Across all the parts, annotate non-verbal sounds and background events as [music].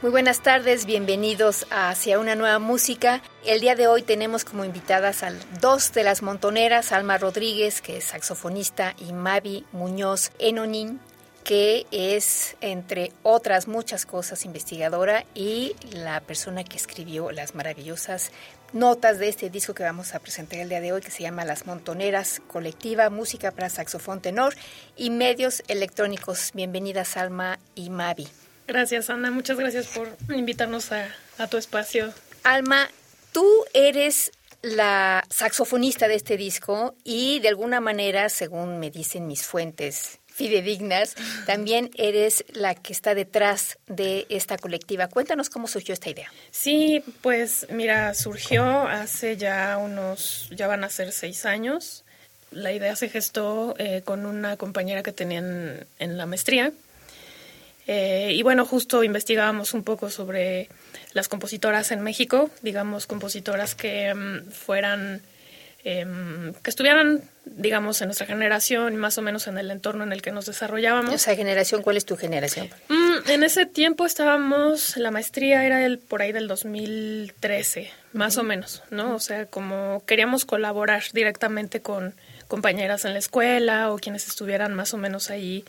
Muy buenas tardes, bienvenidos a Hacia una nueva música. El día de hoy tenemos como invitadas a dos de las montoneras, Alma Rodríguez, que es saxofonista, y Mavi Muñoz Enonin, que es, entre otras muchas cosas, investigadora y la persona que escribió las maravillosas notas de este disco que vamos a presentar el día de hoy, que se llama Las Montoneras Colectiva, Música para Saxofón Tenor y Medios Electrónicos. Bienvenidas, Alma y Mavi. Gracias, Ana. Muchas gracias por invitarnos a, tu espacio. Alma, tú eres la saxofonista de este disco y de alguna manera, según me dicen mis fuentes fidedignas, [laughs] también eres la que está detrás de esta colectiva. Cuéntanos cómo surgió esta idea. Sí, pues mira, surgió hace ya unos, ya van a ser seis años. La idea se gestó eh, con una compañera que tenían en la maestría eh, y bueno, justo investigábamos un poco sobre las compositoras en México, digamos, compositoras que mm, fueran, em, que estuvieran, digamos, en nuestra generación, más o menos en el entorno en el que nos desarrollábamos. O sea, generación, ¿cuál es tu generación? Mm, en ese tiempo estábamos, la maestría era el, por ahí del 2013, más o menos, ¿no? O sea, como queríamos colaborar directamente con compañeras en la escuela o quienes estuvieran más o menos ahí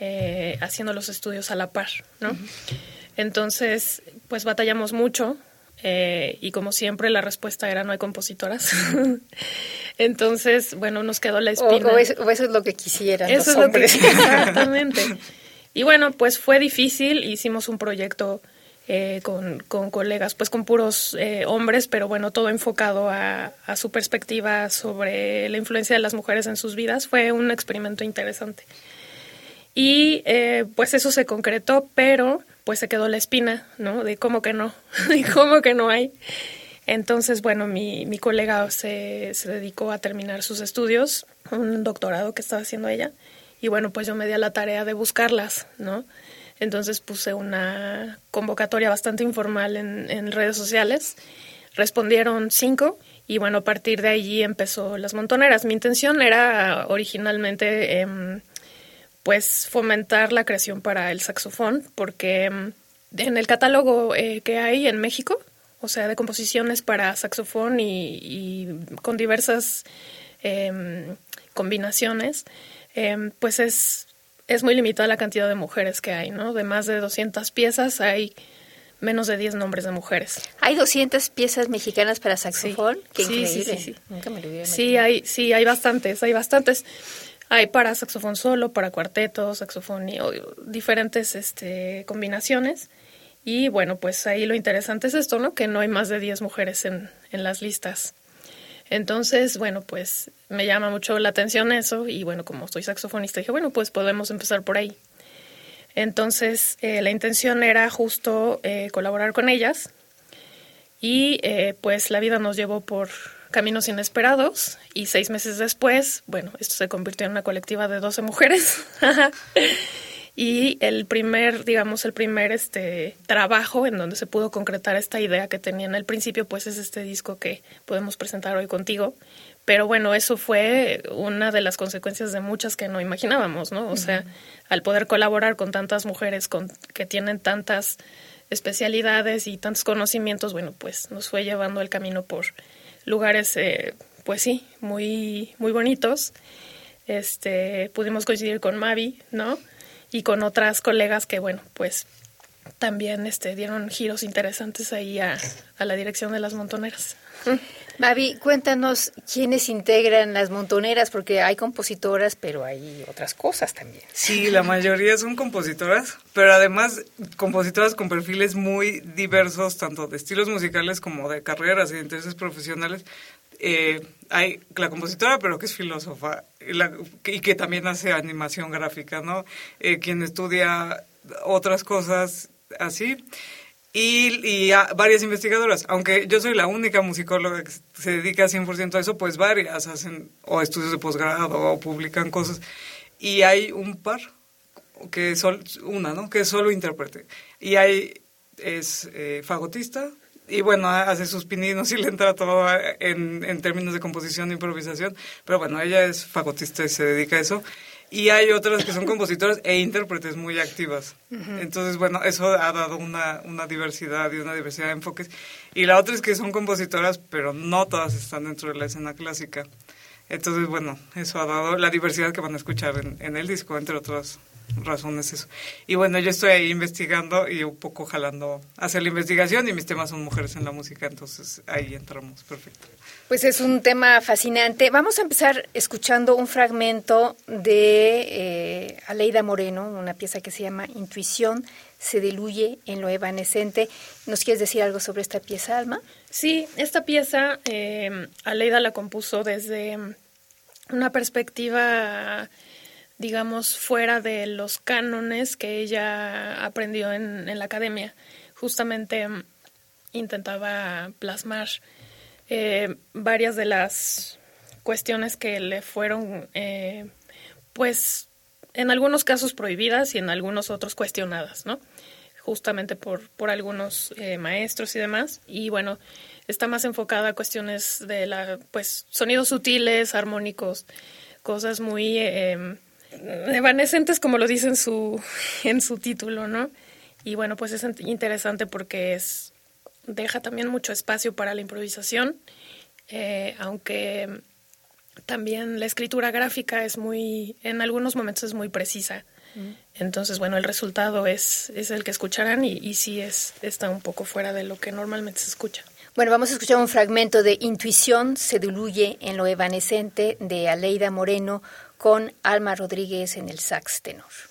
eh, haciendo los estudios a la par, ¿no? Entonces, pues batallamos mucho eh, y como siempre la respuesta era no hay compositoras. [laughs] Entonces, bueno, nos quedó la espina. O, eso, es lo que quisieran eso es Lo que, [laughs] exactamente. Y bueno, pues fue difícil, hicimos un proyecto eh, con, con, colegas, pues con puros hombres, pero bueno, todo enfocado a, a, su perspectiva sobre la influencia de las mujeres en sus vidas. Fue un experimento interesante. Y eh, pues eso se concretó, pero pues se quedó la espina, ¿no? De cómo que no, [laughs] de cómo que no hay. Entonces, bueno, mi, mi colega se, se dedicó a terminar sus estudios, un doctorado que estaba haciendo ella, y bueno, pues yo me di a la tarea de buscarlas, ¿no? Entonces puse una convocatoria bastante informal en, redes sociales, respondieron cinco y bueno, a partir de allí empezó Las Montoneras. Mi intención era originalmente... Eh, pues fomentar la creación para el saxofón, porque mm, en el catálogo eh, que hay en México, o sea, de composiciones para saxofón y, con diversas em, combinaciones, em, pues es, es muy limitada la cantidad de mujeres que hay, ¿no? De más de 200 piezas hay menos de 10 nombres de mujeres. ¿Hay 200 piezas mexicanas para saxofón? Sí. Qué increíble. Sí, sí, Nunca me lo sí, hay, sí, hay bastantes, hay bastantes. Hay para saxofón solo, para cuarteto, saxofón y diferentes este, combinaciones. Y bueno, pues ahí lo interesante es esto, ¿no? Que no hay más de 10 mujeres en, en las listas. Entonces, bueno, pues me llama mucho la atención eso y bueno, como soy saxofonista, dije, bueno, pues podemos empezar por ahí. Entonces, eh, la intención era justo eh, colaborar con ellas y eh, pues la vida nos llevó por Caminos Inesperados y seis meses después, bueno, esto se convirtió en una colectiva de 12 mujeres. [laughs] y el primer, digamos, el primer este trabajo en donde se pudo concretar esta idea que tenía en el principio, pues es este disco que podemos presentar hoy contigo. Pero bueno, eso fue una de las consecuencias de muchas que no imaginábamos, ¿no? O sea, al poder colaborar con tantas mujeres con, que tienen tantas especialidades y tantos conocimientos, bueno, pues nos fue llevando el camino por lugares, eh, pues sí, muy, muy bonitos. Este, pudimos coincidir con Mavi, ¿no? y con otras colegas que, bueno, pues también este, dieron giros interesantes ahí a, a la dirección de las montoneras. [laughs] Mavi, cuéntanos quiénes integran las montoneras, porque hay compositoras, pero hay otras cosas también. Sí, la mayoría son compositoras, pero además compositoras con perfiles muy diversos, tanto de estilos musicales como de carreras y de intereses profesionales. Eh, hay la compositora, pero que es filósofa y que también hace animación gráfica, ¿no? Eh, quien estudia otras cosas así y, varias investigadoras. Aunque yo soy la única musicóloga que se dedica 100% a eso, pues varias hacen o estudios de posgrado o publican cosas. Y hay un par, que es una, ¿no? Que es solo intérprete. Y hay, es eh, fagotista, y bueno, hace sus pininos y le entra todo en, en términos de composición e improvisación, pero bueno, ella es fagotista y se dedica a eso y hay otras que son compositoras e intérpretes muy activas. Entonces, bueno, eso ha dado una, una diversidad y una diversidad de enfoques. Y la otra es que son compositoras, pero no todas están dentro de la escena clásica. Entonces, bueno, eso ha dado la diversidad que van a escuchar en, en el disco, entre otras razones eso. Y bueno, yo estoy ahí investigando y un poco jalando hacia la investigación y mis temas son mujeres en la música, entonces ahí entramos, perfecto. Pues es un tema fascinante. Vamos a empezar escuchando un fragmento de eh, Aleida Moreno, una pieza que se llama Intuición se diluye en lo evanescente. ¿Nos quieres decir algo sobre esta pieza, Alma? Sí, esta pieza eh, Aleida la compuso desde una perspectiva digamos, fuera de los cánones que ella aprendió en, en la academia. Justamente mm, intentaba plasmar eh, varias de las cuestiones que le fueron, eh, pues, en algunos casos prohibidas y en algunos otros cuestionadas, ¿no? Justamente por, por algunos eh, maestros y demás. Y bueno, está más enfocada a cuestiones de la, pues, sonidos sutiles, armónicos, cosas muy evanescentes como lo dice en su, en su título, ¿no? Y bueno, pues es interesante porque es deja también mucho espacio para la improvisación, eh, aunque también la escritura gráfica es muy, en algunos momentos es muy precisa. Mm. Entonces, bueno, el resultado es, es el que escucharán y, y sí es, está un poco fuera de lo que normalmente se escucha. Bueno, vamos a escuchar un fragmento de Intuición se diluye en lo evanescente de Aleida Moreno con Alma Rodríguez en el sax tenor.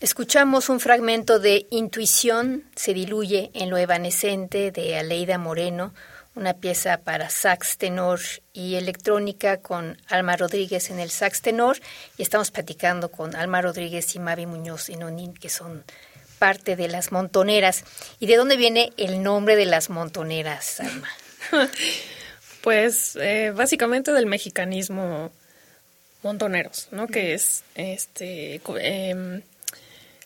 Escuchamos un fragmento de Intuición se diluye en lo evanescente de Aleida Moreno, una pieza para sax tenor y electrónica con Alma Rodríguez en el sax tenor y estamos platicando con Alma Rodríguez y Mavi Muñoz en Onin, que son parte de las montoneras. ¿Y de dónde viene el nombre de las montoneras, Alma? [laughs] pues eh, básicamente del mexicanismo montoneros, ¿no? Que es este em,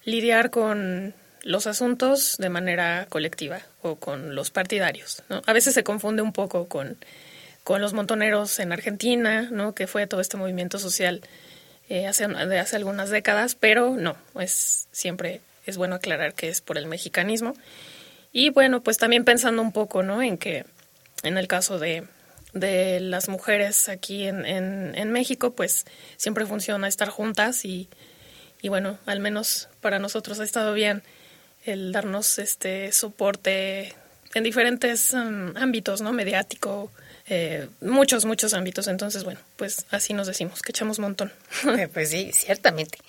lidiar con los asuntos de manera colectiva o con los partidarios. A veces se confunde un poco con, con los montoneros en Argentina, ¿no? que fue todo este movimiento social eh, hace, de hace algunas décadas, pero no, es siempre es bueno aclarar que es por el mexicanismo. Y bueno, pues también pensando un poco ¿no? en que en el caso de, de las mujeres aquí en, en, en México, pues siempre funciona estar juntas y y bueno, al menos para nosotros ha estado bien el darnos este soporte en diferentes um, ámbitos, ¿no? Mediático, eh, muchos, muchos ámbitos. Entonces, bueno, pues así nos decimos, que echamos montón. Eh, pues sí, ciertamente. [laughs]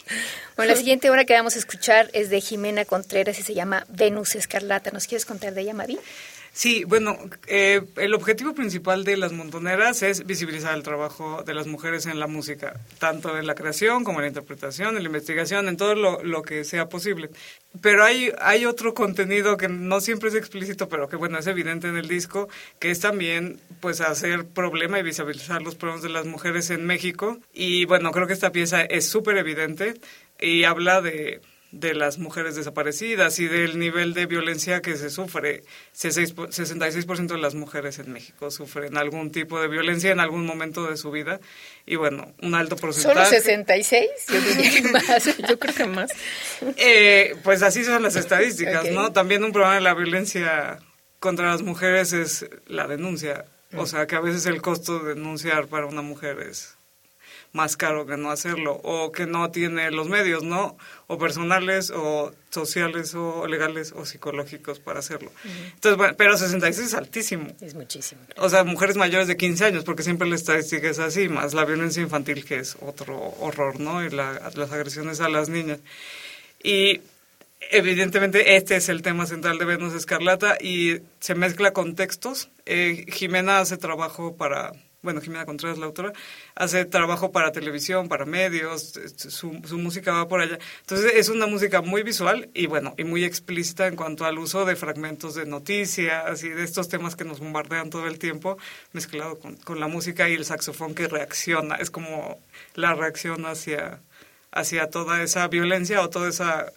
Bueno, la siguiente obra que vamos a escuchar es de Jimena Contreras y se llama Venus Escarlata. ¿Nos quieres contar de ella, Mavi? Sí, bueno, eh, el objetivo principal de las montoneras es visibilizar el trabajo de las mujeres en la música, tanto en la creación como en la interpretación, en la investigación, en todo lo, lo que sea posible. Pero hay, hay otro contenido que no siempre es explícito, pero que bueno, es evidente en el disco, que es también pues hacer problema y visibilizar los problemas de las mujeres en México. Y bueno, creo que esta pieza es súper evidente y habla de de las mujeres desaparecidas y del nivel de violencia que se sufre. 66% de las mujeres en México sufren algún tipo de violencia en algún momento de su vida y bueno, un alto porcentaje. ¿Solo 66? Yo diría [laughs] más. Yo creo que más. Eh, pues así son las estadísticas, ¿no? También un problema de la violencia contra las mujeres es la denuncia. O sea, que a veces el costo de denunciar para una mujer es más caro que no hacerlo o que no tiene los medios, ¿no? O personales o sociales o legales o psicológicos para hacerlo. Entonces, bueno, pero 66 es altísimo. Es muchísimo. O sea, mujeres mayores de 15 años, porque siempre la estadística es así, más la violencia infantil que es otro horror, ¿no? Y las agresiones a las niñas. Y evidentemente este es el tema central de Venus Escarlata y se mezcla con textos. Eh, Jimena hace trabajo para bueno, Jimena Contreras, la autora, hace trabajo para televisión, para medios, su, su, música va por allá. Entonces es una música muy visual y bueno, y muy explícita en cuanto al uso de fragmentos de noticias y de estos temas que nos bombardean todo el tiempo, mezclado con, con la música y el saxofón que reacciona. Es como la reacción hacia, hacia toda esa violencia o toda esa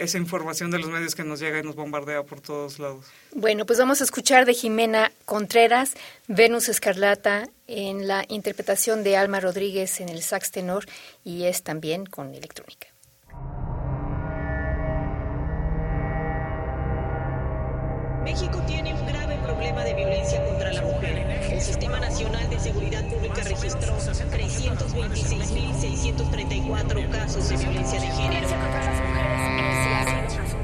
esa información de los medios que nos llega y nos bombardea por todos lados. Bueno, pues vamos a escuchar de Jimena Contreras, Venus Escarlata, en la interpretación de Alma Rodríguez en el sax tenor y es también con electrónica. México tiene un grave problema de violencia contra la mujer. El Sistema Nacional de Seguridad Pública registró 326.634 casos de violencia de género.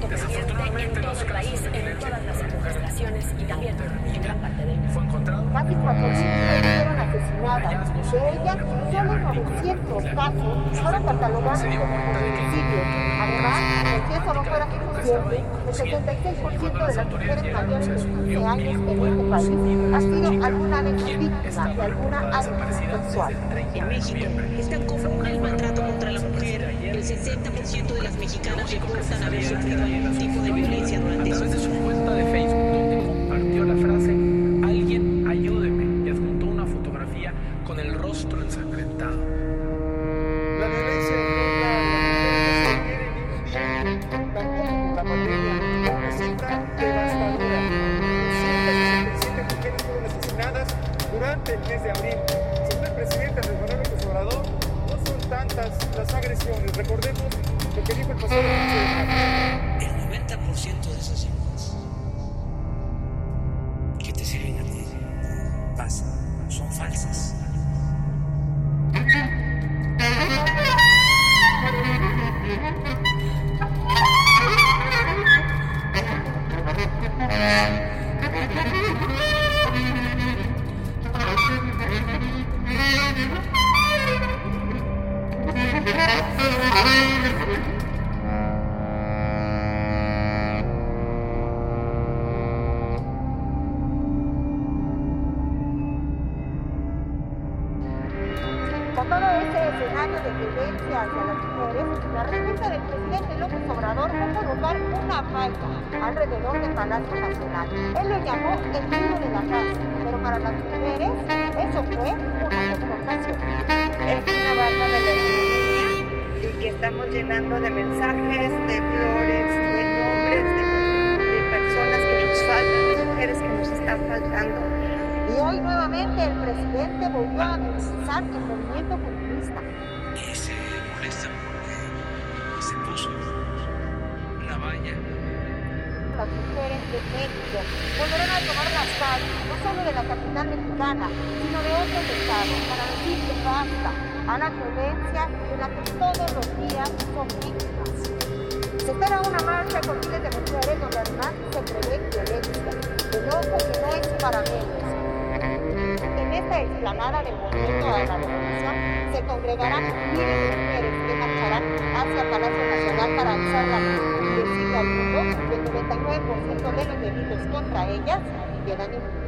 Desafortunadamente, los país, en todas las administraciones y también en gran parte del mundo. Fue encontrado. Más de 400 fueron asesinadas. De ellas, solo 900 casos fueron catalogados como feminicidios. Además, el que eso no fuera suficiente, el 76% de las mujeres mayores de 15 años en este país ha sido alguna vez víctima de alguna agresión sexual. En México es tan común el maltrato contra la mujer. El 60% de las mexicanas reportan haber sufrido algún tipo de violencia durante su de su cuenta de Facebook, donde compartió la frase Alguien ayúdeme y adjuntó una fotografía con el rostro ensangrentado. La violencia contra la pandemia, una cifra devastadora. 267 mujeres fueron asesinadas durante el mes de abril. Recordemos lo que dijo el pasado explanada del movimiento a la revolución se congregarán miles de mujeres que marcharán hacia Palacio Nacional para alzar la voz y el 99% de los delitos contra ellas quedan impunes.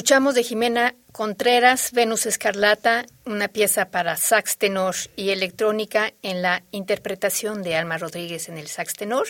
Escuchamos de Jimena Contreras, Venus Escarlata, una pieza para sax tenor y electrónica en la interpretación de Alma Rodríguez en el sax tenor.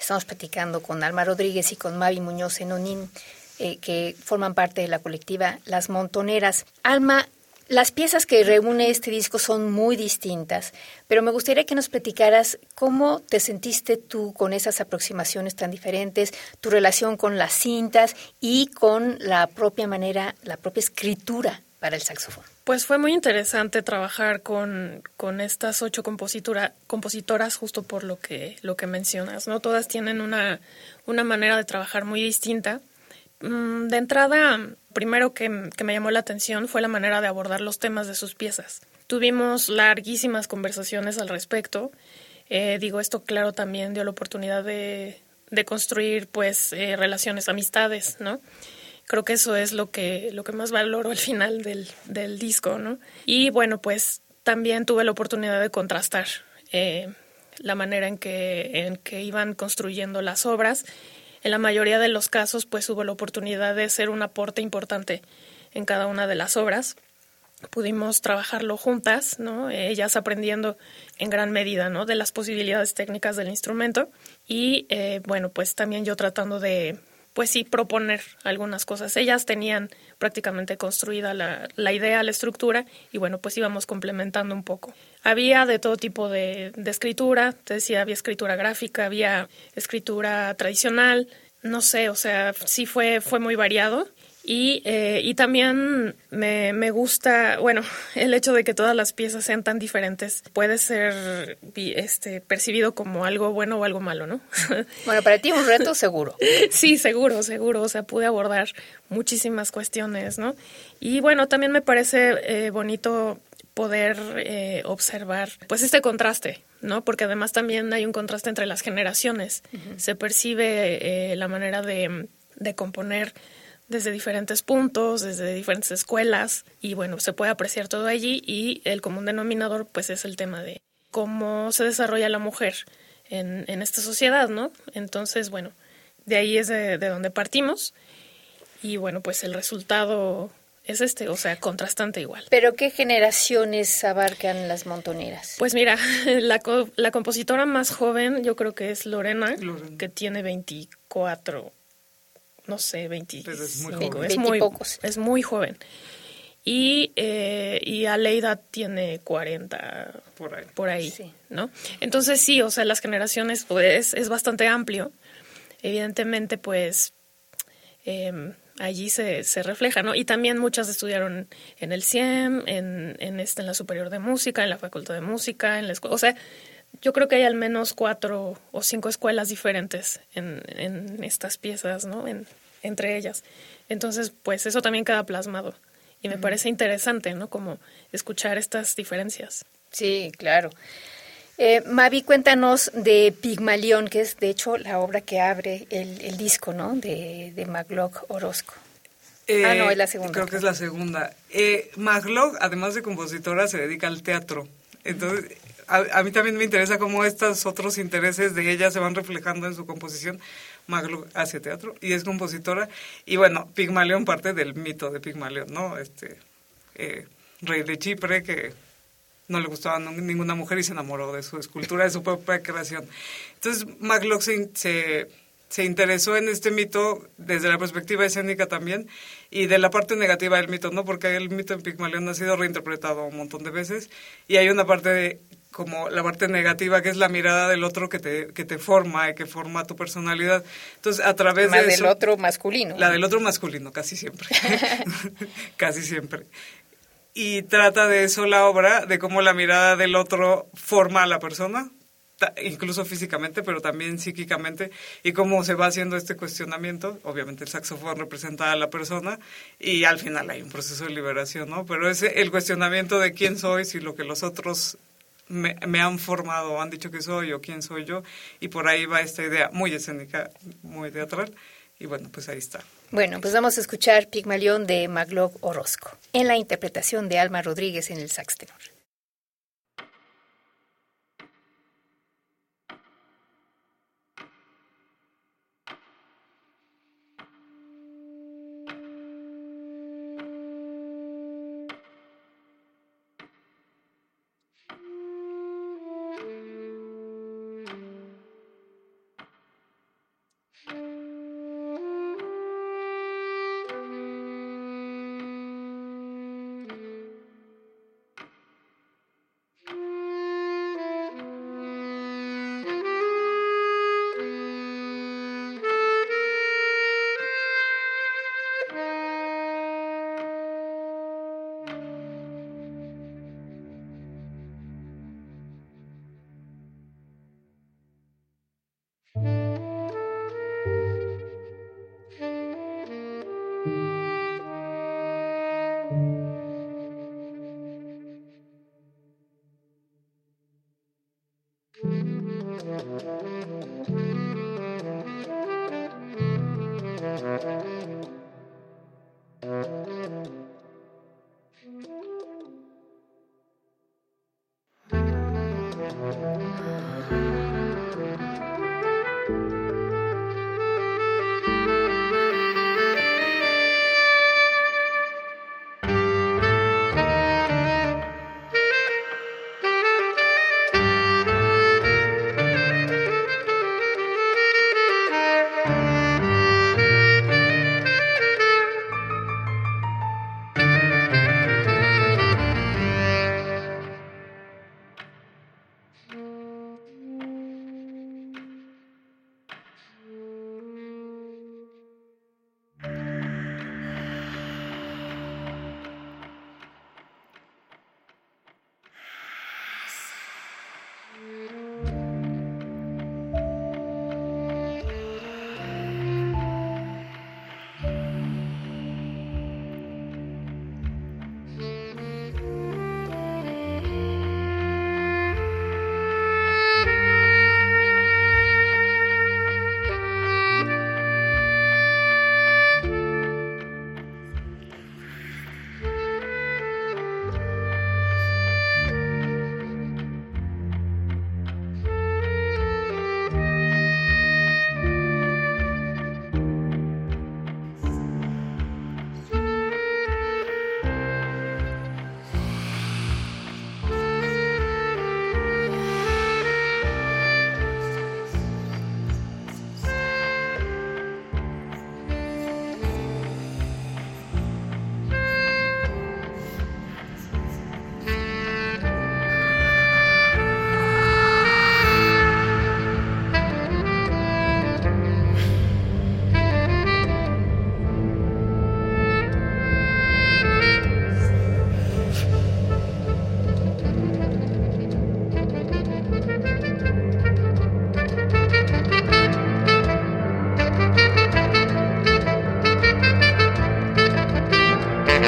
Estamos platicando con Alma Rodríguez y con Mavi Muñoz en Onín, eh, que forman parte de la colectiva Las Montoneras. Alma, las piezas que reúne este disco son muy distintas, pero me gustaría que nos platicaras cómo te sentiste tú con esas aproximaciones tan diferentes, tu relación con las cintas y con la propia manera, la propia escritura para el saxofón. Pues fue muy interesante trabajar con, con estas ocho compositora, compositoras justo por lo que, lo que mencionas, ¿no? Todas tienen una, una manera de trabajar muy distinta. Mm, De entrada, primero que, me llamó la atención fue la manera de abordar los temas de sus piezas. Tuvimos larguísimas conversaciones al respecto. Eh, digo, esto claro también dio la oportunidad de, construir pues eh, relaciones, amistades, ¿no? Creo que eso es lo que, lo que más valoro al final del, del disco, ¿no? Y bueno, pues también tuve la oportunidad de contrastar eh, la manera en que, en que iban construyendo las obras. En la mayoría de los casos, pues hubo la oportunidad de ser un aporte importante en cada una de las obras. Pudimos trabajarlo juntas, ¿no? Ellas aprendiendo en gran medida, ¿no? De las posibilidades técnicas del instrumento y, eh, bueno, pues también yo tratando de, pues sí, proponer algunas cosas. Ellas tenían prácticamente construida la, la, idea, la estructura, y bueno, pues íbamos complementando un poco. Había de todo tipo de, de escritura, te decía, había escritura gráfica, había escritura tradicional, no sé, o sea, sí fue, fue muy variado. Y, eh, y también me, me, gusta, bueno, [laughs] el hecho de que todas las piezas sean tan diferentes puede ser este, percibido como algo bueno o algo malo, ¿no? [laughs] Bueno, para ti un reto seguro. sí, seguro, seguro. O sea, pude abordar muchísimas cuestiones, ¿no? Y bueno, también me parece eh, bonito poder eh, observar pues este contraste, ¿no? Porque además también hay un contraste entre las generaciones. Uh -huh. Se percibe eh, la manera de, de componer desde diferentes puntos, desde diferentes escuelas y bueno, se puede apreciar todo allí y el común denominador pues es el tema de cómo se desarrolla la mujer en, en esta sociedad, ¿no? Entonces, bueno, de ahí es de, de donde partimos y bueno, pues el resultado es este, o sea, contrastante igual. ¿Pero qué generaciones abarcan las montoneras? Pues mira, [laughs] la, la compositora más joven yo creo que es Lorena, Lorena. que tiene 24 no sé, 25. es muy joven. Es muy, es muy joven. Y, eh, y Aleida tiene 40 por ahí, por ahí sí. ¿no? Entonces sí, o sea, las generaciones pues es bastante amplio. Evidentemente, pues eh, allí se, se refleja, ¿no? Y también muchas estudiaron en el CIEM, en, en, este, en la Superior de Música, en la Facultad de Música, en la escuela, o sea, yo creo que hay al menos cuatro o cinco escuelas diferentes en, en estas piezas, ¿no? En, entre ellas. Entonces, pues eso también queda plasmado. Y me uh -huh. parece interesante, ¿no? Como escuchar estas diferencias. Sí, claro. Eh, Mavi, cuéntanos de Pigmalión, que es de hecho la obra que abre el, el disco, ¿no? De, de Maglock Orozco. Eh, ah, no, es la segunda. Creo que es la segunda. Eh, Maglock, además de compositora, se dedica al teatro. Entonces, a, a, mí también me interesa cómo estos otros intereses de ella se van reflejando en su composición. Maglo hace teatro y es compositora. Y bueno, Pigmalión parte del mito de Pigmalión, ¿no? Este eh, rey de Chipre que no le gustaba ninguna mujer y se enamoró de su escultura, de su propia creación. Entonces, Maglock se, se, se interesó en este mito desde la perspectiva escénica también y de la parte negativa del mito, ¿no? Porque el mito en Pigmalión ha sido reinterpretado un montón de veces y hay una parte de, como la parte negativa que es la mirada del otro que te, que te forma y que forma tu personalidad. Entonces, a través Más de del eso, otro masculino. La del otro masculino, casi siempre. [laughs] casi siempre. Y trata de eso la obra, de cómo la mirada del otro forma a la persona, incluso físicamente, pero también psíquicamente, y cómo se va haciendo este cuestionamiento. Obviamente el saxofón representa a la persona y al final hay un proceso de liberación, ¿no? Pero es el cuestionamiento de quién soy, si lo que los otros me, han formado, han dicho que soy o quién soy yo, y por ahí va esta idea muy escénica, muy teatral, y bueno, pues ahí está. Bueno, pues vamos a escuchar Pigmalión de Maglock Orozco, en la interpretación de Alma Rodríguez en el sax tenor.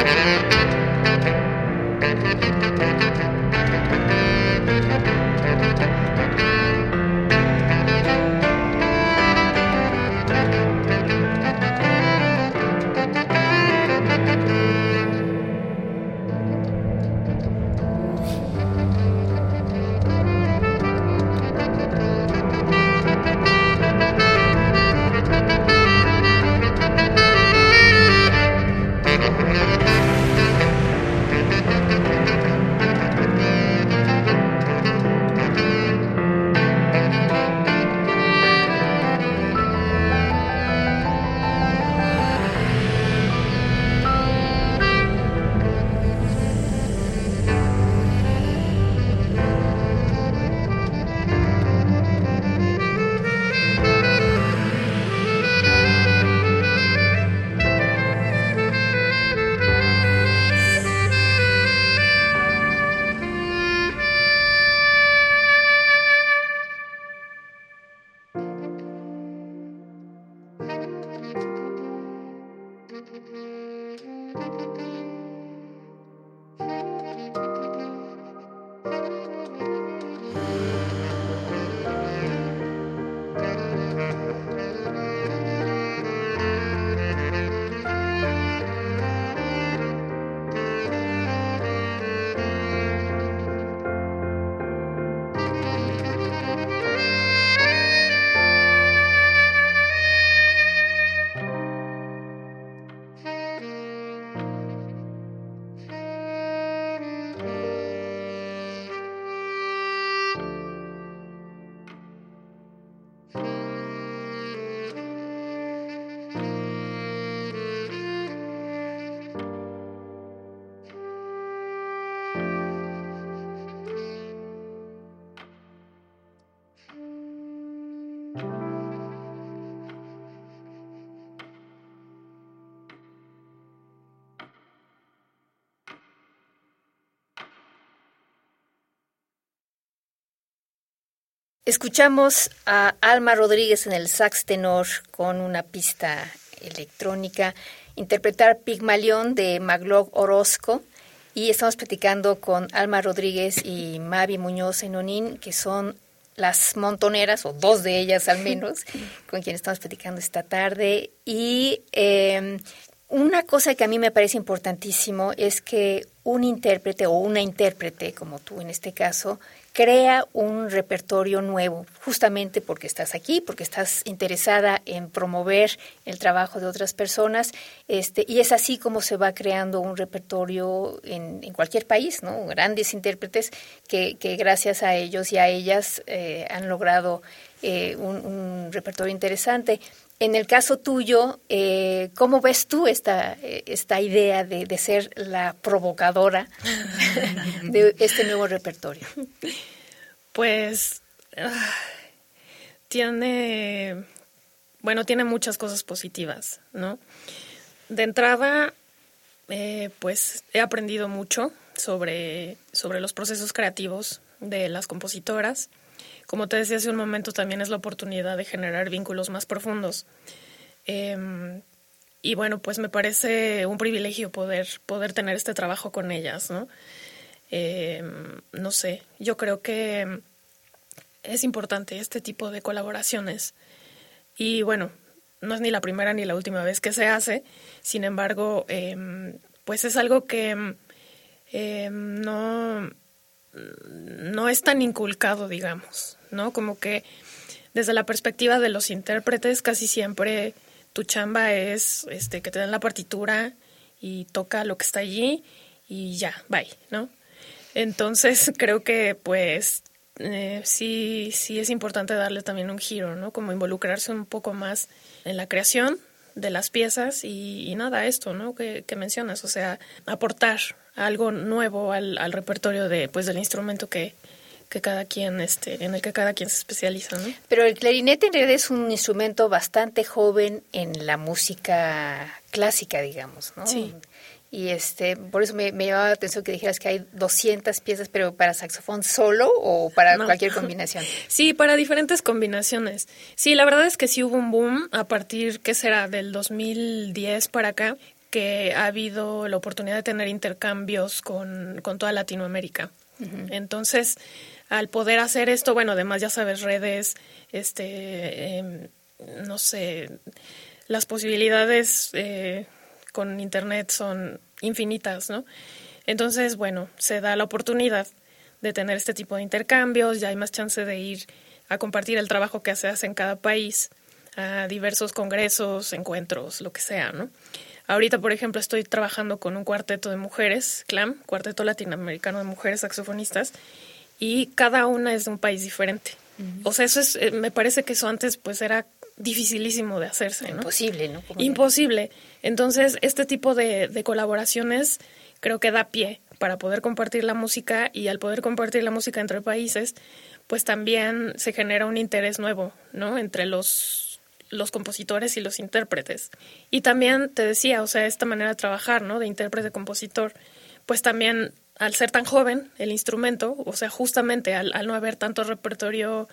Thank you. Escuchamos a Alma Rodríguez en el sax tenor con una pista electrónica, interpretar Pigmalión de Maglog Orozco y estamos platicando con Alma Rodríguez y Mavi Muñoz en Onín, que son las montoneras, o dos de ellas al menos, [laughs] con quienes estamos platicando esta tarde. Y eh, una cosa que a mí me parece importantísimo es que un intérprete o una intérprete, como tú en este caso, crea un repertorio nuevo, justamente porque estás aquí, porque estás interesada en promover el trabajo de otras personas, este, y es así como se va creando un repertorio en, cualquier país, ¿no? Grandes intérpretes que, que gracias a ellos y a ellas eh, han logrado eh, un repertorio interesante. En el caso tuyo, eh, ¿cómo ves tú esta, eh, esta idea de, de ser la provocadora [laughs] de este nuevo repertorio? Pues ah, tiene, bueno, tiene muchas cosas positivas, ¿no? De entrada, eh, pues he aprendido mucho sobre, sobre los procesos creativos de las compositoras. Como te decía hace un momento, también es la oportunidad de generar vínculos más profundos. Eh, y bueno, pues me parece un privilegio poder, poder tener este trabajo con ellas, ¿no? Eh, no sé, yo creo que es importante este tipo de colaboraciones. Y bueno, no es ni la primera ni la última vez que se hace, sin embargo, eh, pues es algo que no, no es tan inculcado, digamos, ¿no? Como que desde la perspectiva de los intérpretes, casi siempre tu chamba es este, que te den la partitura y toca lo que está allí y ya, bye, ¿no? Entonces [laughs] creo que pues eh, sí, sí es importante darle también un giro, ¿no? Como involucrarse un poco más en la creación de las piezas y, nada, esto, ¿no? Que, que, mencionas, o sea, aportar algo nuevo al, al, repertorio de, pues, del instrumento que, que cada quien, este, en el que cada quien se especializa, ¿no? Pero el clarinete en realidad es un instrumento bastante joven en la música clásica, digamos, ¿no? Sí. Y este, por eso me, me llamaba la atención que dijeras que hay 200 piezas, pero para saxofón solo o para no. cualquier [laughs] combinación. Sí, para diferentes combinaciones. Sí, la verdad es que sí hubo un boom a partir, ¿qué será? Del 2010 para acá, que ha habido la oportunidad de tener intercambios con, con toda Latinoamérica. Uh -huh. Entonces, al poder hacer esto, bueno, además ya sabes, redes, este, eh, no sé, las posibilidades... Eh, con Internet son infinitas, ¿no? Entonces, bueno, se da la oportunidad de tener este tipo de intercambios, ya hay más chance de ir a compartir el trabajo que se hace en cada país, a diversos congresos, encuentros, lo que sea, ¿no? Ahorita, por ejemplo, estoy trabajando con un cuarteto de mujeres, CLAM, Cuarteto Latinoamericano de Mujeres Saxofonistas, y cada una es de un país diferente. Uh -huh. O sea, eso es, eh, me parece que eso antes pues era dificilísimo de hacerse, ¿no? Imposible, ¿no? ¿Cómo Imposible. Entonces, este tipo de, de, colaboraciones creo que da pie para poder compartir la música y al poder compartir la música entre países, pues también se genera un interés nuevo, ¿no? Entre los, los compositores y los intérpretes. Y también te decía, o sea, esta manera de trabajar, ¿no? De intérprete-compositor, pues también al ser tan joven el instrumento, o sea, justamente al, al no haber tanto repertorio,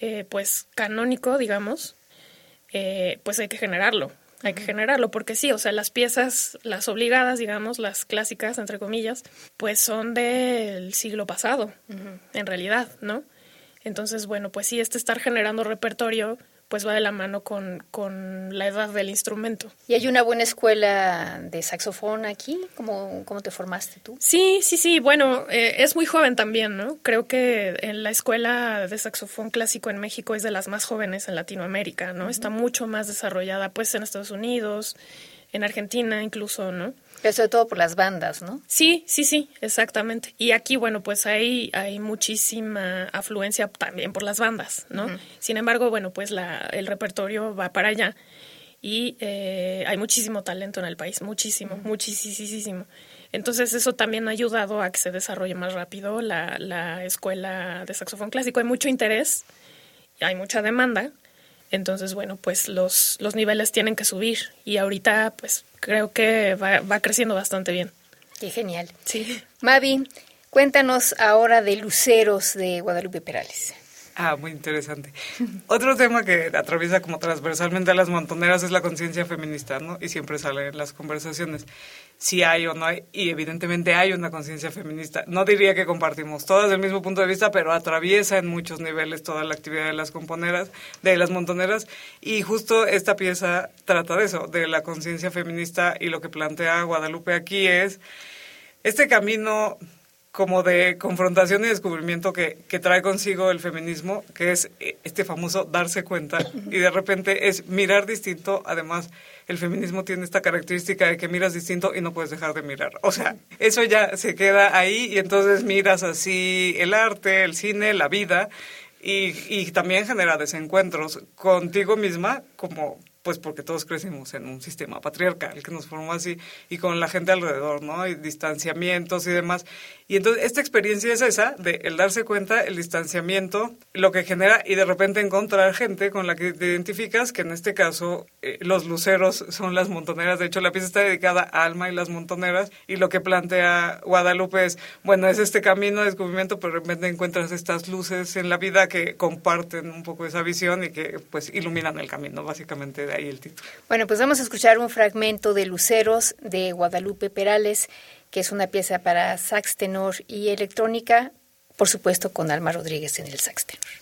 eh, pues canónico, digamos, eh, pues hay que generarlo, hay que generarlo, porque sí, o sea, las piezas, las obligadas, digamos, las clásicas, entre comillas, pues son del siglo pasado, uh -huh. en realidad, ¿no? Entonces, bueno, pues sí, este estar generando repertorio, pues va de la mano con, con la edad del instrumento. ¿Y hay una buena escuela de saxofón aquí? ¿Cómo, cómo te formaste tú? Sí, sí, sí. Bueno, eh, es muy joven también, ¿no? Creo que en la escuela de saxofón clásico en México es de las más jóvenes en Latinoamérica, ¿no? Uh -huh. Está mucho más desarrollada, pues, en Estados Unidos, en Argentina incluso, ¿no? Pero sobre todo por las bandas, ¿no? Sí, sí, sí, exactamente. Y aquí, bueno, pues hay, hay muchísima afluencia también por las bandas, ¿no? Uh -huh. Sin embargo, bueno, pues la, el repertorio va para allá y eh, hay muchísimo talento en el país, muchísimo, uh -huh. muchísimo. Entonces eso también ha ayudado a que se desarrolle más rápido la, la escuela de saxofón clásico. Hay mucho interés, hay mucha demanda, entonces, bueno, pues los, los niveles tienen que subir y ahorita pues creo que va, va creciendo bastante bien. Qué genial. Sí. Mavi, cuéntanos ahora de Luceros de Guadalupe Perales. Ah, muy interesante. Otro tema que atraviesa como transversalmente a las montoneras es la conciencia feminista, ¿no? Y siempre sale en las conversaciones. Si hay o no hay, y evidentemente hay una conciencia feminista. No diría que compartimos todas el mismo punto de vista, pero atraviesa en muchos niveles toda la actividad de las componeras, de las montoneras. Y justo esta pieza trata de eso, de la conciencia feminista, y lo que plantea Guadalupe aquí es este camino como de confrontación y descubrimiento que, que, trae consigo el feminismo, que es eh, este famoso darse cuenta y de repente es mirar distinto. Además, el feminismo tiene esta característica de que miras distinto y no puedes dejar de mirar. O sea, eso ya se queda ahí y entonces miras así el arte, el cine, la vida y, y también genera desencuentros contigo misma como pues porque todos crecimos en un sistema patriarcal que nos formó así y con la gente alrededor, ¿no? Y distanciamientos y demás. Y entonces esta experiencia es esa, de el darse cuenta, el distanciamiento, lo que genera y de repente encontrar gente con la que te identificas, que en este caso eh, los luceros son las montoneras. De hecho, la pieza está dedicada a Alma y las montoneras y lo que plantea Guadalupe es, bueno, es este camino de descubrimiento, pero de repente encuentras estas luces en la vida que comparten un poco esa visión y que pues iluminan el camino, básicamente ahí el título. Bueno, pues vamos a escuchar un fragmento de Luceros de Guadalupe Perales, que es una pieza para sax tenor y electrónica, por supuesto con Alma Rodríguez en el sax tenor.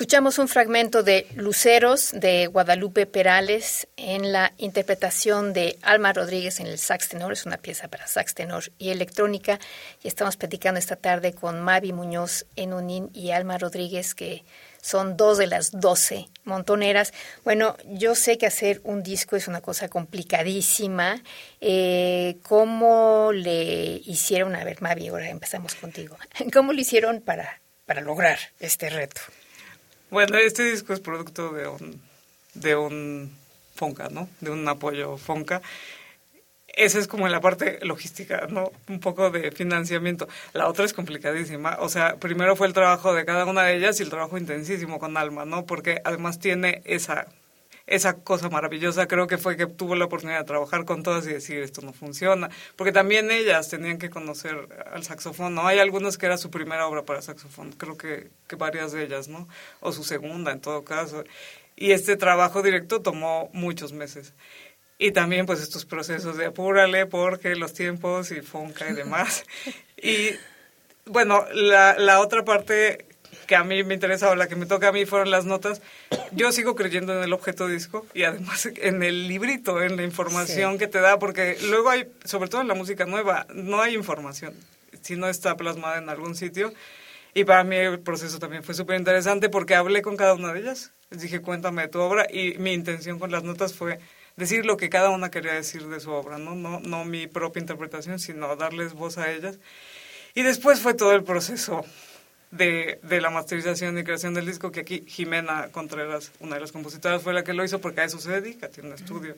Escuchamos un fragmento de Luceros de Guadalupe Perales en la interpretación de Alma Rodríguez en el sax tenor, es una pieza para sax tenor y electrónica. Y estamos platicando esta tarde con Mavi Muñoz en Unín y Alma Rodríguez, que son dos de las doce montoneras. Bueno, yo sé que hacer un disco es una cosa complicadísima. Eh, ¿Cómo le hicieron? A ver, Mavi, ahora empezamos contigo. [laughs] ¿Cómo lo hicieron para, para lograr este reto? Bueno, este disco es producto de un, de un Fonca, ¿no? De un apoyo Fonca. Esa es como la parte logística, ¿no? Un poco de financiamiento. La otra es complicadísima. O sea, primero fue el trabajo de cada una de ellas y el trabajo intensísimo con Alma, ¿no? Porque además tiene esa esa cosa maravillosa creo que fue que tuvo la oportunidad de trabajar con todas y decir esto no funciona, porque también ellas tenían que conocer al saxofón, ¿no? Hay algunos que era su primera obra para saxofón, creo que, que varias de ellas, ¿no? O su segunda en todo caso. Y este trabajo directo tomó muchos meses. Y también pues estos procesos de apúrale porque los tiempos y fonca y demás. [laughs] y bueno, la, la otra parte que a mí me interesa o la que me toca a mí fueron las notas. Yo sigo creyendo en el objeto disco y además [laughs] en el librito, en la información Sí. que te da, porque luego hay, sobre todo en la música nueva, no hay información si no está plasmada en algún sitio. Y para mí el proceso también fue súper interesante porque hablé con cada una de ellas. Les dije, cuéntame de tu obra. Y mi intención con las notas fue decir lo que cada una quería decir de su obra, ¿no? No, no mi propia interpretación, sino darles voz a ellas. Y después fue todo el proceso de, de la masterización y creación del disco, que aquí Jimena Contreras, una de las compositoras, fue la que lo hizo porque a eso se dedica, tiene un estudio.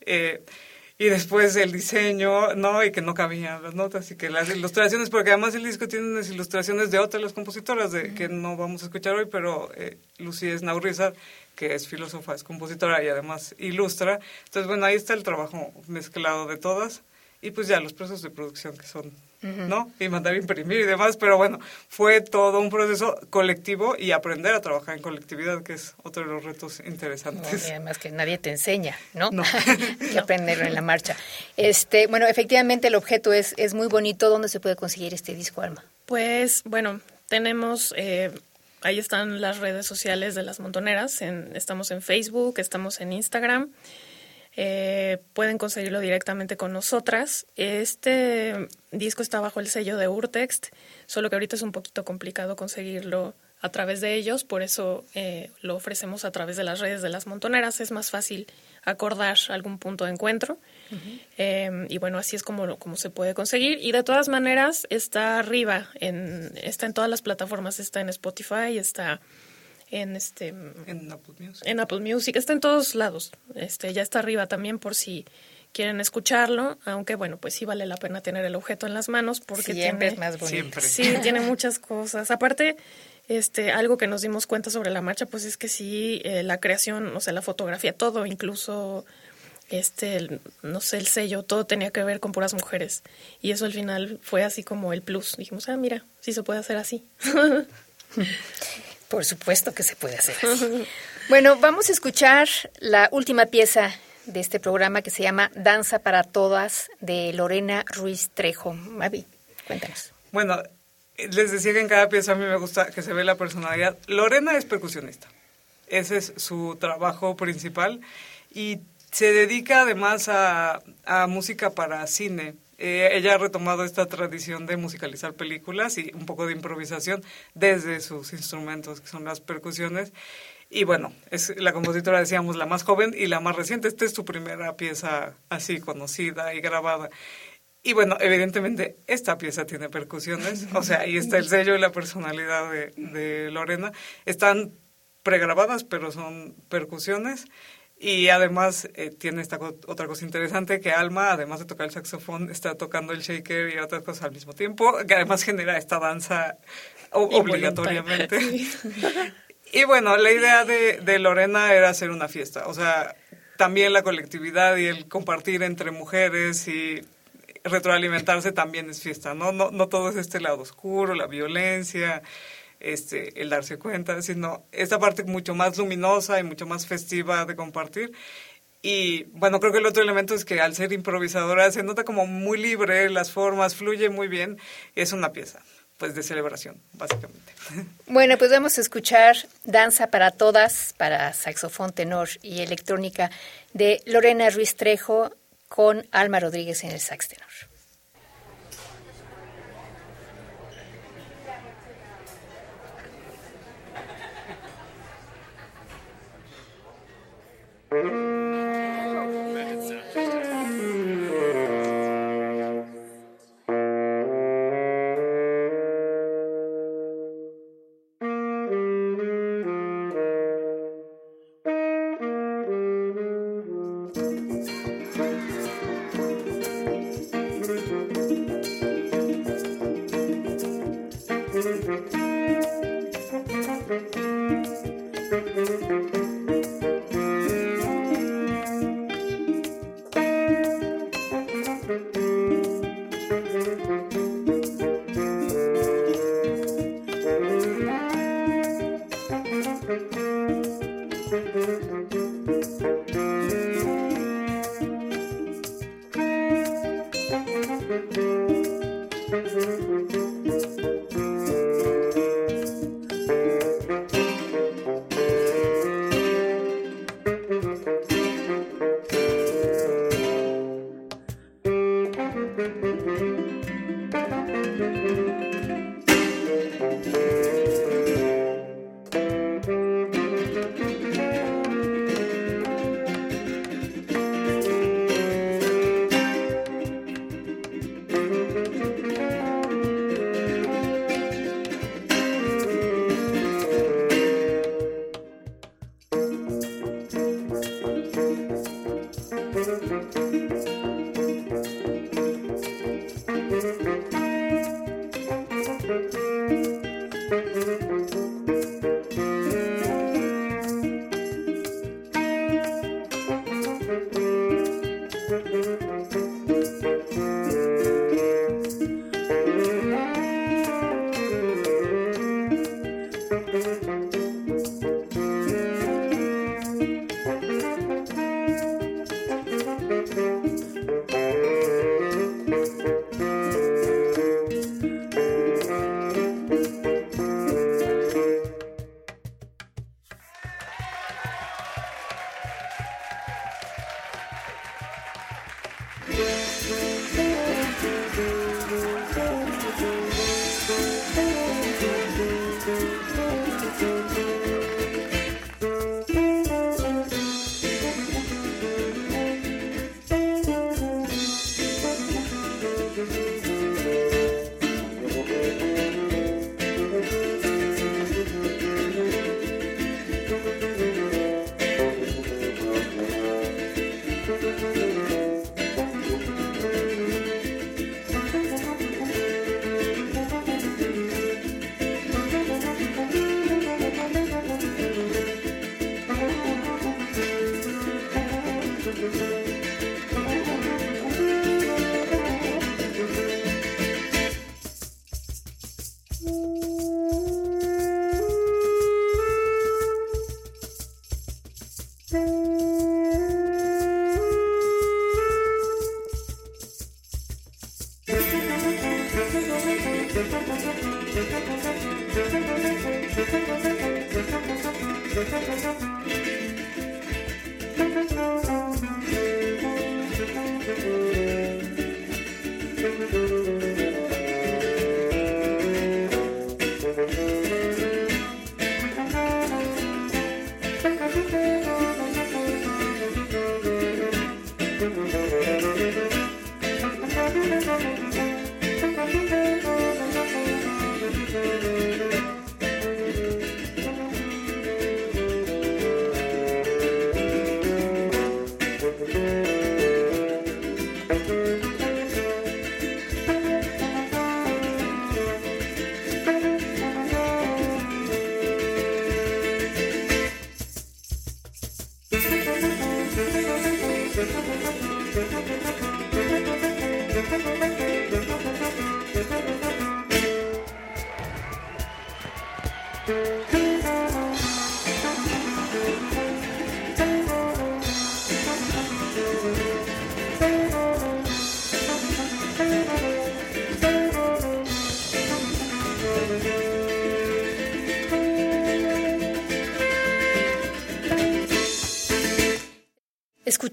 Eh, y después el diseño, ¿no? Y que no cabían las notas y que las ilustraciones, porque además el disco tiene unas ilustraciones de otras las compositoras de, que no vamos a escuchar hoy, pero eh, Lucía Esnaurizar, que es filósofa, es compositora y además ilustra. Entonces, bueno, ahí está el trabajo mezclado de todas y pues ya los procesos de producción que son, ¿no? Y mandar a imprimir y demás, pero bueno, fue todo un proceso colectivo y aprender a trabajar en colectividad, que es otro de los retos No, interesantes. y además que nadie te enseña, ¿no? No. [laughs] Hay que aprenderlo en la marcha. Este, bueno, efectivamente el objeto es, es muy bonito. ¿Dónde se puede conseguir este disco, Alma? Pues bueno, tenemos, eh, ahí están las redes sociales de las montoneras, en- estamos en Facebook, estamos en Instagram, eh, pueden conseguirlo directamente con nosotras. Este disco está bajo el sello de Urtext, solo que ahorita es un poquito complicado conseguirlo a través de ellos, por eso eh, lo ofrecemos a través de las redes de las montoneras, es más fácil acordar algún punto de encuentro. Eh, y bueno, así es como, como se puede conseguir. Y de todas maneras, está arriba, en, está en todas las plataformas, está en Spotify, está en este En Apple Music. en Apple Music, está en todos lados. Este, ya está arriba también por si quieren escucharlo, aunque bueno, pues sí vale la pena tener el objeto en las manos porque Siempre tiene, es más bonito. Siempre. Sí, tiene muchas cosas. Aparte, este, algo que nos dimos cuenta sobre la marcha, pues es que sí, eh, la creación, o sea, la fotografía, todo, incluso este, el- no sé, el sello, todo tenía que ver con puras mujeres. Y eso al final fue así como el plus. Dijimos, ah, mira, sí se puede hacer así. [laughs] Por supuesto que se puede hacer así. [laughs] Bueno, vamos a escuchar la última pieza de este programa que se llama Danza para Todas de Lorena Ruiz Trejo. Mavi, cuéntanos. Bueno, les decía que en cada pieza a mí me gusta que se ve la personalidad. Lorena es percusionista. Ese es su trabajo principal y se dedica además a, a música para cine. Eh, ella ha retomado esta tradición de musicalizar películas y un poco de improvisación desde sus instrumentos, que son las percusiones. Y bueno, es la compositora, decíamos, la más joven y la más reciente. Esta es su primera pieza así conocida y grabada. Y bueno, evidentemente esta pieza tiene percusiones, o sea, ahí está el sello y la personalidad de, de Lorena. Están pregrabadas, pero son percusiones. Y además eh, tiene esta co- otra cosa interesante, que Alma, además de tocar el saxofón, está tocando el shaker y otras cosas al mismo tiempo, que además genera esta danza obligatoriamente. [laughs] Y bueno, la idea de, de Lorena era hacer una fiesta, o sea, también la colectividad y el compartir entre mujeres y retroalimentarse también es fiesta, ¿no? No, no todo es este lado oscuro, la violencia, este, el darse cuenta, sino esta parte mucho más luminosa y mucho más festiva de compartir. Y bueno, creo que el otro elemento es que al ser improvisadora se nota como muy libre, las formas, fluye muy bien, es una pieza. pues de celebración, básicamente. [laughs] Bueno, pues vamos a escuchar Danza para Todas, para saxofón tenor y electrónica, de Lorena Ruiz Trejo con Alma Rodríguez en el sax tenor.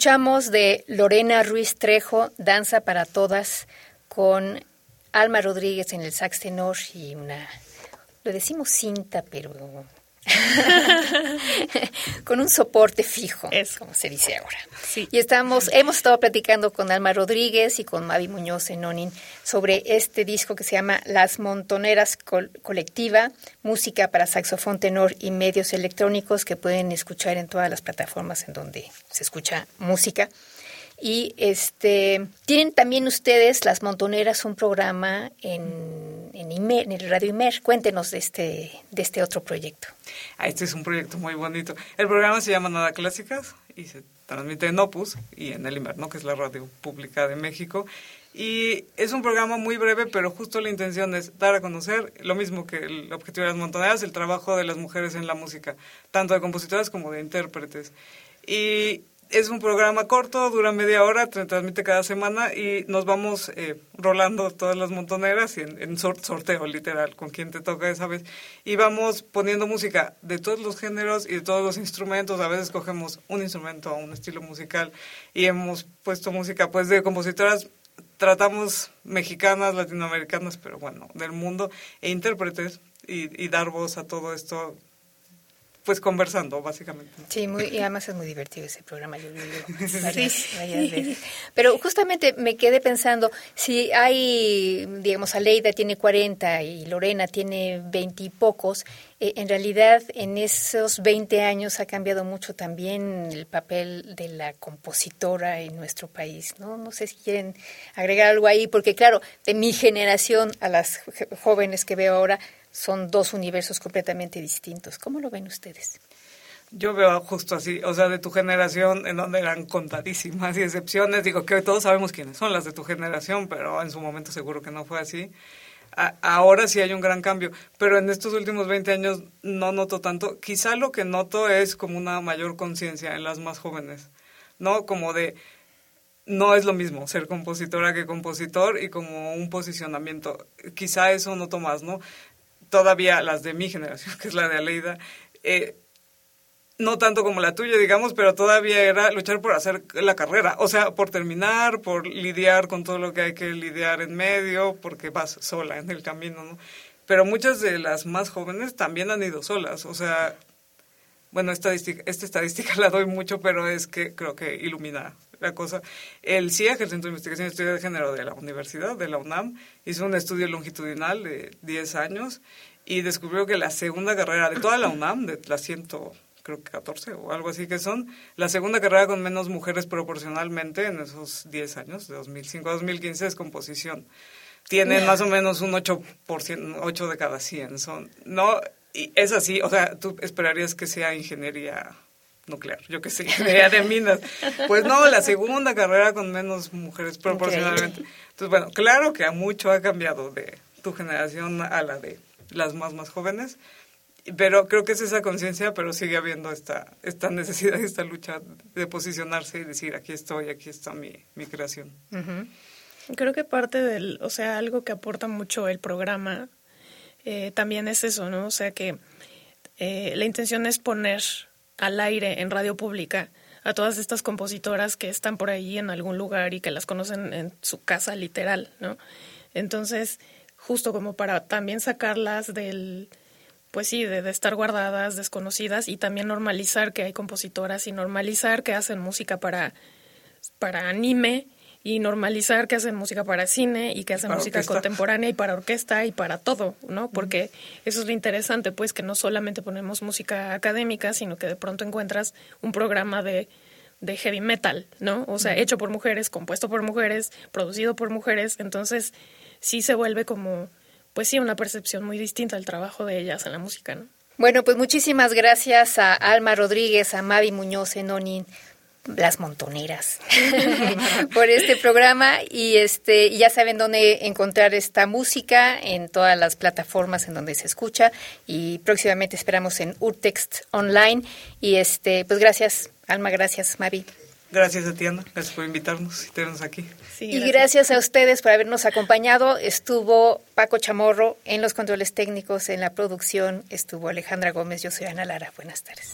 Escuchamos de Lorena Ruiz Trejo, Danza para Todas, con Alma Rodríguez en el sax tenor y una, lo decimos cinta, pero [laughs] con un soporte fijo, es como se dice ahora. Y estamos, hemos estado platicando con Alma Rodríguez y con Mavi Muñoz en Onin sobre este disco que se llama Las Montoneras Colectiva, música para saxofón tenor y medios electrónicos que pueden escuchar en todas las plataformas en donde se escucha música. Y este tienen también ustedes, Las Montoneras, un programa en, en, el Radio Imer. Cuéntenos de este, de este otro proyecto. Ah, este es un proyecto muy bonito. El programa se llama Nada Clásicas y se transmite en Opus y en el Imer, ¿no? que es la radio pública de México. Y es un programa muy breve, pero justo la intención es dar a conocer lo mismo que el objetivo de las montoneras, el trabajo de las mujeres en la música, tanto de compositoras como de intérpretes. Y es un programa corto, dura media hora, transmite cada semana y nos vamos eh, rolando todas las montoneras y en, sorteo literal con quien te toca esa vez. Y vamos poniendo música de todos los géneros y de todos los instrumentos. A veces cogemos un instrumento o un estilo musical y hemos puesto música pues de compositoras tratamos mexicanas, latinoamericanas, pero bueno, del mundo, e intérpretes y, y dar voz a todo esto pues conversando, básicamente. Sí, muy, y además es muy divertido ese programa, yo lo [laughs] varias, varias veces. Pero justamente me quedé pensando, si hay, digamos, Aleida tiene 40 y Lorena tiene 20 y pocos, eh, en realidad en esos 20 años ha cambiado mucho también el papel de la compositora en nuestro país, ¿no? No sé si quieren agregar algo ahí, porque claro, de mi generación a las jóvenes que veo ahora, son dos universos completamente distintos. ¿Cómo lo ven ustedes? Yo veo justo así, o sea, de tu generación, en donde eran contadísimas y excepciones, digo que todos sabemos quiénes son las de tu generación, pero en su momento seguro que no fue así. ahora sí hay un gran cambio, pero en estos últimos 20 años no noto tanto. Quizá lo que noto es como una mayor conciencia en las más jóvenes, ¿no? Como de, no es lo mismo ser compositora que compositor y como un posicionamiento. Quizá eso noto más, ¿no? Todavía las de mi generación, [laughs] que es la de Aleida, eh, no tanto como la tuya, digamos, pero todavía era luchar por hacer la carrera, o sea, por terminar, por lidiar con todo lo que hay que lidiar en medio, porque vas sola en el camino, ¿no? Pero muchas de las más jóvenes también han ido solas, o sea, bueno, esta estadística [laughs] la doy mucho, pero es que creo que ilumina la cosa. El CIAG, el Centro de Investigación y Estudio de Género de la Universidad, de la UNAM, hizo un estudio longitudinal de 10 años y descubrió que la segunda carrera de toda la UNAM, de las 100, creo que 14 o algo así que son, la segunda carrera con menos mujeres proporcionalmente en esos 10 años, de 2005 a 2015, es composición. Tienen más o menos un 8%, 8 de cada 100. Son, no, y es así, o sea, tú esperarías que sea ingeniería nuclear, yo qué sé, ingeniería [laughs] de minas. Pues no, la segunda carrera con menos mujeres proporcionalmente. Entonces, bueno, claro que a mucho ha cambiado de tu generación a la de las más más jóvenes, pero creo que es esa conciencia, pero sigue habiendo esta, esta necesidad, esta lucha de posicionarse y decir, aquí estoy, aquí está mi, mi creación. Creo que parte del, o sea, algo que aporta mucho el programa eh, también es eso, ¿no? O sea que eh, la intención es poner al aire en radio pública a todas estas compositoras que están por ahí en algún lugar y que las conocen en su casa literal, ¿no? Entonces, justo como para también sacarlas del, pues sí, de, de, estar guardadas, desconocidas y también normalizar que hay compositoras y normalizar que hacen música para, para anime y normalizar que hacen música para cine y que hacen música contemporánea y para orquesta y para todo, ¿no? Porque eso es lo interesante, pues, que no solamente ponemos música académica, sino que de pronto encuentras un programa de, de heavy metal, ¿no? O sea, hecho por mujeres, compuesto por mujeres, producido por mujeres, entonces sí se vuelve como, pues sí, una percepción muy distinta al trabajo de ellas en la música, ¿no? Bueno, pues muchísimas gracias a Alma Rodríguez, a Mavi Muñoz, Enonin, las montoneras [laughs] por este programa y este ya saben dónde encontrar esta música en todas las plataformas en donde se escucha y próximamente esperamos en Urtext online y este pues gracias Alma gracias Mavi Gracias a gracias por invitarnos y tenernos aquí. y gracias a ustedes por habernos acompañado. Estuvo Paco Chamorro en los controles técnicos, en la producción, estuvo Alejandra Gómez, yo soy Ana Lara. Buenas tardes.